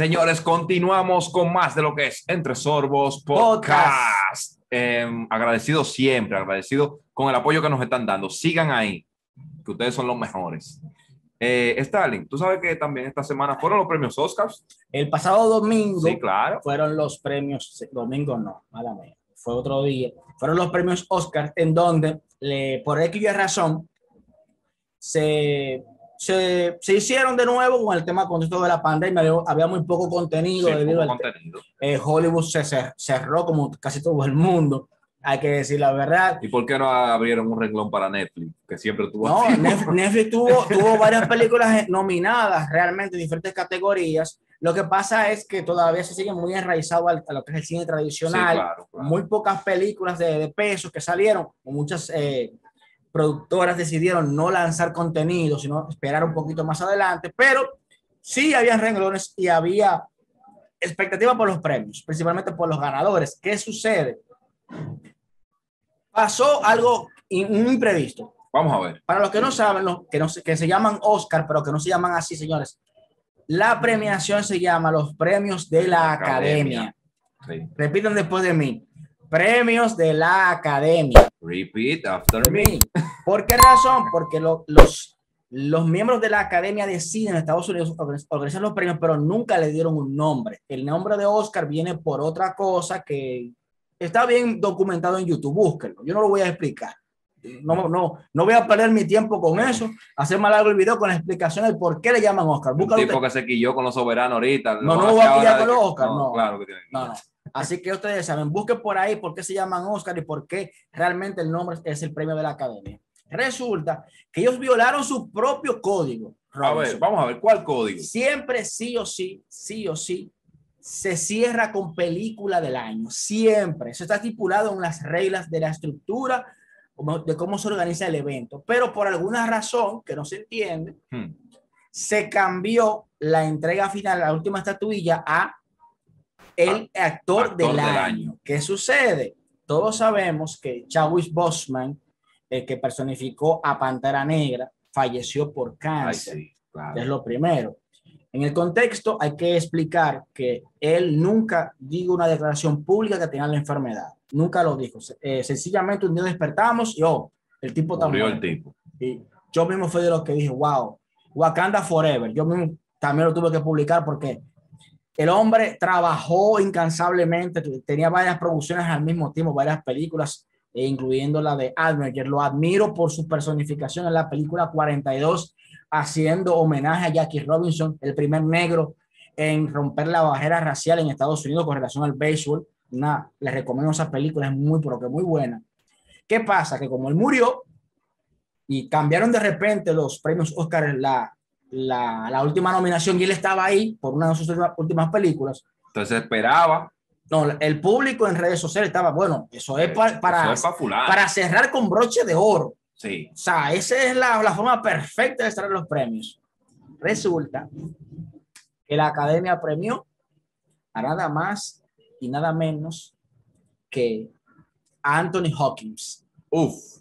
Señores, continuamos con más de lo que es Entre Sorbos Podcast. Eh, agradecido siempre, agradecido con el apoyo que nos están dando. Sigan ahí, que ustedes son los mejores. Eh, Stalin, tú sabes que también esta semana fueron los premios Oscars. El pasado domingo Sí, claro. fueron los premios, domingo no, mala mía, fue otro día, fueron los premios Oscar en donde le, por X y razón se, se, se hicieron de nuevo con el tema con esto de la pandemia, había, muy poco contenido Sí, debido poco al contenido. eh, Hollywood se cer- cerró como casi todo el mundo, hay que decir la verdad. ¿Y por qué no abrieron un renglón para Netflix? Que siempre tuvo. No, Netflix, Netflix tuvo, tuvo varias películas nominadas realmente en diferentes categorías. Lo que pasa es que todavía se sigue muy enraizado al- a lo que es el cine Sí, tradicional. claro, claro. Muy pocas películas de, de peso que salieron. Muchas eh, productoras decidieron no lanzar contenido, sino esperar un poquito más adelante. Pero sí había renglones y había expectativa por los premios, principalmente por los ganadores. ¿Qué sucede? Pasó algo imprevisto. Vamos a ver. Para los que no saben, los que, no se, que se llaman Oscar, pero que no se llaman así, señores, la premiación se llama los premios de la Academia. academia. Sí. Repiten después de mí. Premios de la academia. Repeat after me. ¿Por qué razón? Porque lo- los, los miembros de la Academia de Cine en Estados Unidos organiz- organizan los premios, pero nunca le dieron un nombre. El nombre de Oscar viene por otra cosa que está bien documentado en YouTube. Búsquenlo. Yo no lo voy a explicar. No, no, no voy a perder mi tiempo con eso. Hacer más largo el video con la explicación del por qué le llaman Oscar. Un Búscalo tipo usted. que se quilló con los soberanos ahorita. No, no hace voy a de con los Oscar, no. Claro que tiene que No, no. Así que ustedes saben, busquen por ahí por qué se llaman Oscar y por qué realmente el nombre es el premio de la academia. Resulta que ellos violaron su propio código. A ver, vamos a ver, ¿cuál código? Siempre, sí o sí, sí o sí, se cierra con película del año. Siempre. Eso está estipulado en las reglas de la estructura de cómo se organiza el evento. Pero por alguna razón que no se entiende, Hmm. se cambió la entrega final, la última estatuilla, a el actor, actor del, del año. año. ¿Qué sucede? Todos sabemos que Chadwick Boseman, el que personificó a Pantera Negra, falleció por Ay, cáncer. sí, claro. Es lo primero. En el contexto hay que explicar que él nunca dijo una declaración pública que tenía la enfermedad. Nunca lo dijo. Eh, sencillamente un día despertamos y oh, el tipo Murió el tipo. Y yo mismo fui de los que dije, wow, Wakanda Forever. Yo mismo también lo tuve que publicar porque el hombre trabajó incansablemente, tenía varias producciones al mismo tiempo, varias películas, eh, incluyendo la de Admerger. Lo admiro por su personificación en la película 42, haciendo homenaje a Jackie Robinson, el primer negro en romper la barrera racial en Estados Unidos con relación al béisbol. Les recomiendo esa película, es muy, pero que muy buena. ¿Qué pasa? Que como él murió, y cambiaron de repente los premios Oscar la, la, la última nominación y él estaba ahí por una de sus últimas- películas. Entonces esperaba. No, el público en redes sociales estaba, bueno, eso es pa- para, Eso es para cerrar con broche de oro. Sí. O sea, esa es la, la forma perfecta de cerrar los premios. Resulta que la academia premió a nada más y nada menos que Anthony Hawkins, Uf,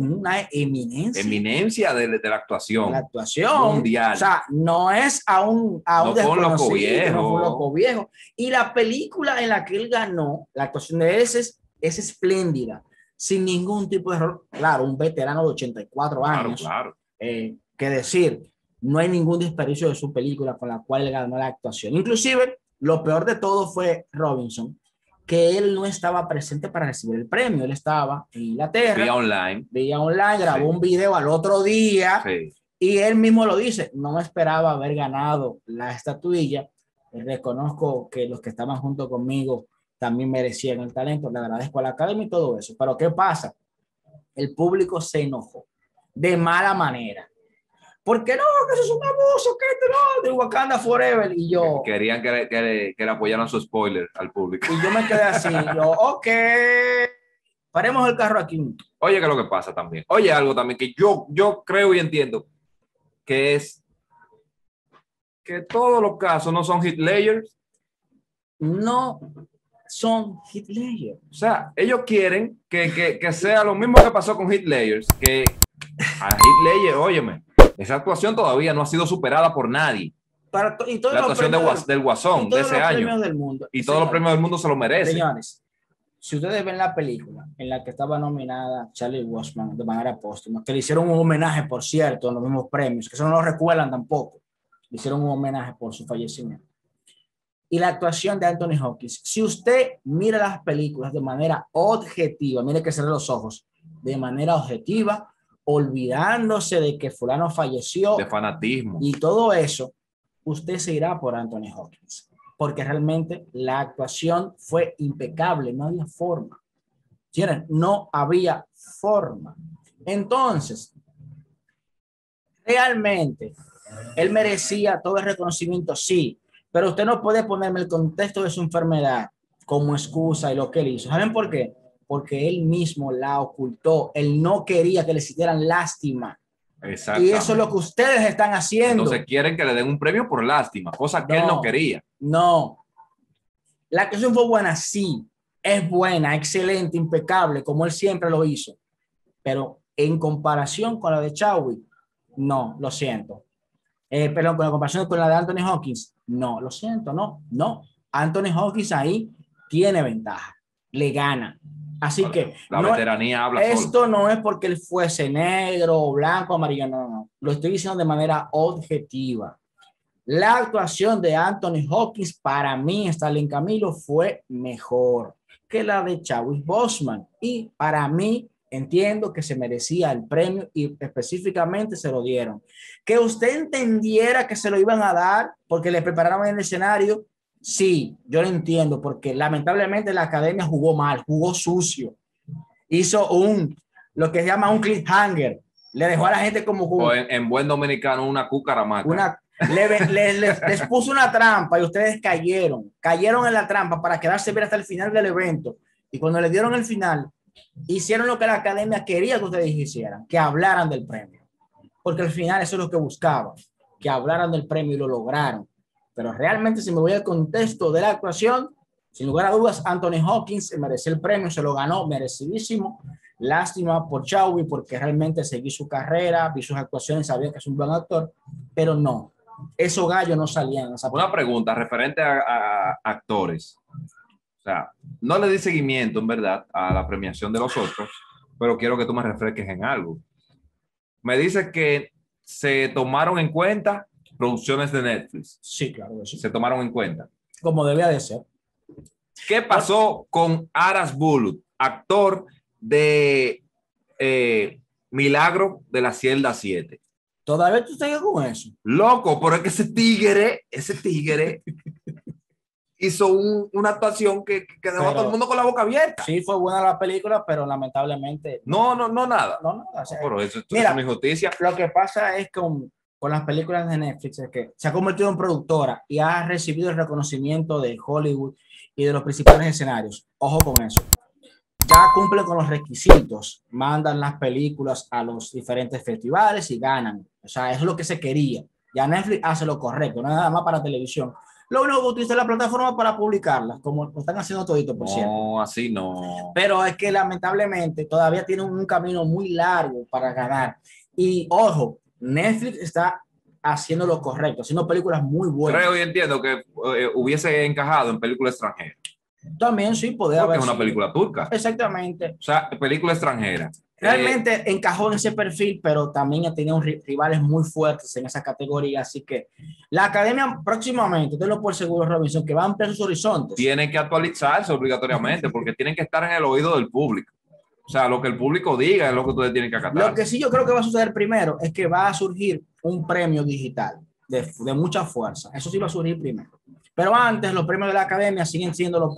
una eminencia. eminencia de, de la actuación. la actuación Mundial. O sea, no es a un, a un No desconocido, no fue loco viejo. Y la película en la que él ganó, la actuación de él es, es espléndida, sin ningún tipo de error. Claro, un veterano de 84 Claro, años. claro. eh, que decir, no hay ningún desperdicio de su película con la cual él ganó la actuación. Inclusive, lo peor de todo fue Robinson, que él no estaba presente para recibir el premio. Él estaba en Inglaterra, Vía online. vía online, grabó Sí. un video al otro día. Sí. Y él mismo lo dice, no me esperaba haber ganado la estatuilla. Reconozco que los que estaban junto conmigo también merecían el talento. Le agradezco a la academia y todo eso. Pero ¿qué pasa? El público se enojó de mala manera. ¿Por qué no? Que eso es un abuso, que esto no, de Wakanda Forever. Y yo, Querían que le, que, le, que le apoyaran su spoiler al público. y yo me quedé así. Yo, ok, paremos el carro aquí. Oye, que es lo que pasa también. Oye, algo también que yo, yo creo y entiendo que es que todos los casos no son hit layers. No son hit layers. O sea, ellos quieren que, que, que sea lo mismo que pasó con hit layers, que a hit layer, óyeme, esa actuación todavía no ha sido superada por nadie. Para to- y todos La los actuación de premios Guas- del Guasón y de todos ese los año. premios del mundo. Y todos los premios del mundo se lo merecen. Señores, si ustedes ven la película en la que estaba nominada Charlie Wasman de manera póstuma, que le hicieron un homenaje, por cierto, en los mismos premios, que eso no lo recuerdan tampoco, le hicieron un homenaje por su fallecimiento. Y la actuación de Anthony Hopkins, si usted mira las películas de manera objetiva, mire que cerré los ojos, de manera objetiva, olvidándose de que fulano falleció, De fanatismo. y todo eso, usted se irá por Anthony Hopkins, porque realmente la actuación fue impecable, no había forma. ¿Entienden? No había forma. Entonces, realmente, él merecía todo el reconocimiento, sí, pero usted no puede ponerme el contexto de su enfermedad como excusa y lo que él hizo. ¿Saben por qué? Porque él mismo la ocultó. Él no quería que le sintieran lástima. Exacto. Y eso es lo que ustedes están haciendo. Entonces quieren que le den un premio por lástima, cosa que él No. no quería. No. La actuación fue buena, sí. Es buena, excelente, impecable, como él siempre lo hizo. Pero en comparación con la de Chadwick, no, lo siento. Eh, perdón, con la comparación con la de Anthony Hawkins, no, lo siento, no, no. Anthony Hawkins ahí tiene ventaja, le gana. Así que La no- veteranía habla solo. esto no es porque él fuese negro, blanco, amarillo, no. Lo estoy diciendo de manera objetiva. La actuación de Anthony Hawkins para mí, Stalin Camilo, fue mejor que la de Chadwick Boseman. Y para mí, entiendo que se merecía el premio y específicamente se lo dieron. Que usted entendiera que se lo iban a dar porque le prepararon el escenario, sí, yo lo entiendo, porque lamentablemente la academia jugó mal, jugó sucio. Hizo un, lo que se llama un cliffhanger. Le dejó a la gente como, O en, en buen dominicano, una cucaramaca. una, le- le- les, les puso una trampa y ustedes cayeron, cayeron en la trampa para quedarse bien hasta el final del evento. Y cuando le dieron el final, hicieron lo que la academia quería que ustedes hicieran, que hablaran del premio. Porque al final eso es lo que buscaban, que hablaran del premio y lo lograron. Pero realmente si me voy al contexto de la actuación, sin lugar a dudas, Anthony Hawkins mereció el premio, se lo ganó merecidísimo. Lástima por Chadwick porque realmente seguí su carrera, vi sus actuaciones, sabía que es un buen actor, pero no, esos gallos no salían Una pregunta referente a, a actores. O sea, no le di seguimiento, en verdad, a la premiación de los otros, pero quiero que tú me refresques en algo. Me dices que se tomaron en cuenta producciones de Netflix. Sí, claro, que sí. Se tomaron en cuenta. como debía de ser. ¿Qué pasó con Aras Bulut, actor de eh, Milagro de la Cielda 7? Todavía tú sigues con eso. Loco, pero es que ese tigre, ese tigre hizo un- una actuación que, que dejó a Pero- todo el mundo con la boca abierta. Sí, fue buena la película, pero lamentablemente No, no, no, nada. no, nada. O sea, Pero eso, esto Mira. es una injusticia. lo que pasa es con, con las películas de Netflix es que se ha convertido en productora y ha recibido el reconocimiento de Hollywood y de los principales escenarios. Ojo con eso. Ya cumplen con los requisitos, mandan las películas a los diferentes festivales y ganan. O sea, es lo que se quería. Ya Netflix hace lo correcto, no nada más para televisión. Lo único que utiliza la plataforma para publicarlas, como lo están haciendo todito, por cierto. No, así no. Pero es que lamentablemente todavía tiene un camino muy largo para ganar. Y ojo, Netflix está haciendo lo correcto, haciendo películas muy buenas. Creo y entiendo que eh, hubiese encajado en película extranjera. También sí, podría Porque haber es una película turca. Exactamente. O sea, película extranjera. Eh, Realmente encajó en ese perfil, pero también ha tenido ri- rivales muy fuertes en esa categoría. Así que la academia próximamente, tenlo por seguro, Robinson, que va a ampliar sus horizontes. tienen que actualizarse obligatoriamente porque tienen que estar en el oído del público. O sea, lo que el público diga es lo que ustedes tienen que acatar. Lo que sí yo creo que va a suceder primero es que va a surgir un premio digital de, de mucha fuerza. Eso sí va a surgir primero. Pero antes los premios de la academia siguen siendo los,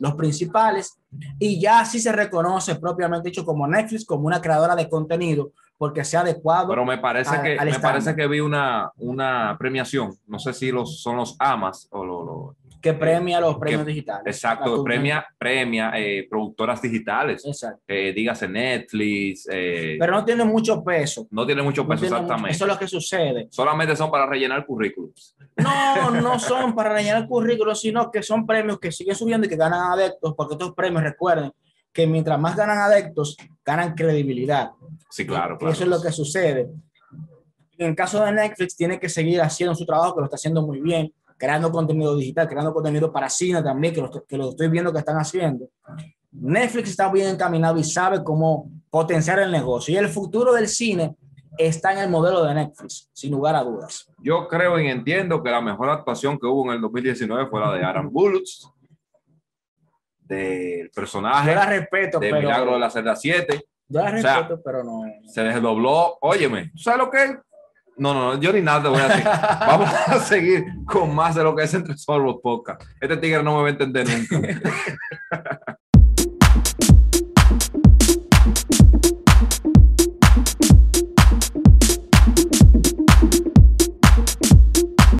los principales y ya sí se reconoce propiamente dicho como Netflix como una creadora de contenido porque sea adecuado. Pero me parece que me parece que vi una, una premiación. No sé si los, son los AMAS o los. Que premia los premios digitales. exacto, premia, premia eh, productoras digitales. Exacto. Eh, dígase Netflix. eh, Pero no tiene mucho peso. no tiene mucho No peso tiene mucho- exactamente. Eso es lo que sucede. Solamente son para rellenar currículums. No, no son para rellenar currículos, sino que son premios que siguen subiendo y que ganan adeptos, porque estos premios, recuerden, que mientras más ganan adeptos, ganan credibilidad. Sí, claro, claro. eso es lo que sucede. en el caso de Netflix, tiene que seguir haciendo su trabajo, que lo está haciendo muy bien, creando contenido digital, creando contenido para cine también, que lo, que lo estoy viendo que están haciendo. Netflix está bien encaminado y sabe cómo potenciar el negocio. Y el futuro del cine está en el modelo de Netflix, sin lugar a dudas. Yo creo y entiendo que la mejor actuación que hubo en el 2019 fue la de Aaron Bullets, del personaje. Yo la respeto, de pero. Milagro de la Celda 7. Yo la O sea, respeto, pero no. Se desdobló. Óyeme, ¿tú ¿sabes lo que es? No, no, no, yo ni nada te voy a decir. Vamos a seguir con más de lo que es Entre Sorbos Podcast. Este tigre no me va a entender nunca.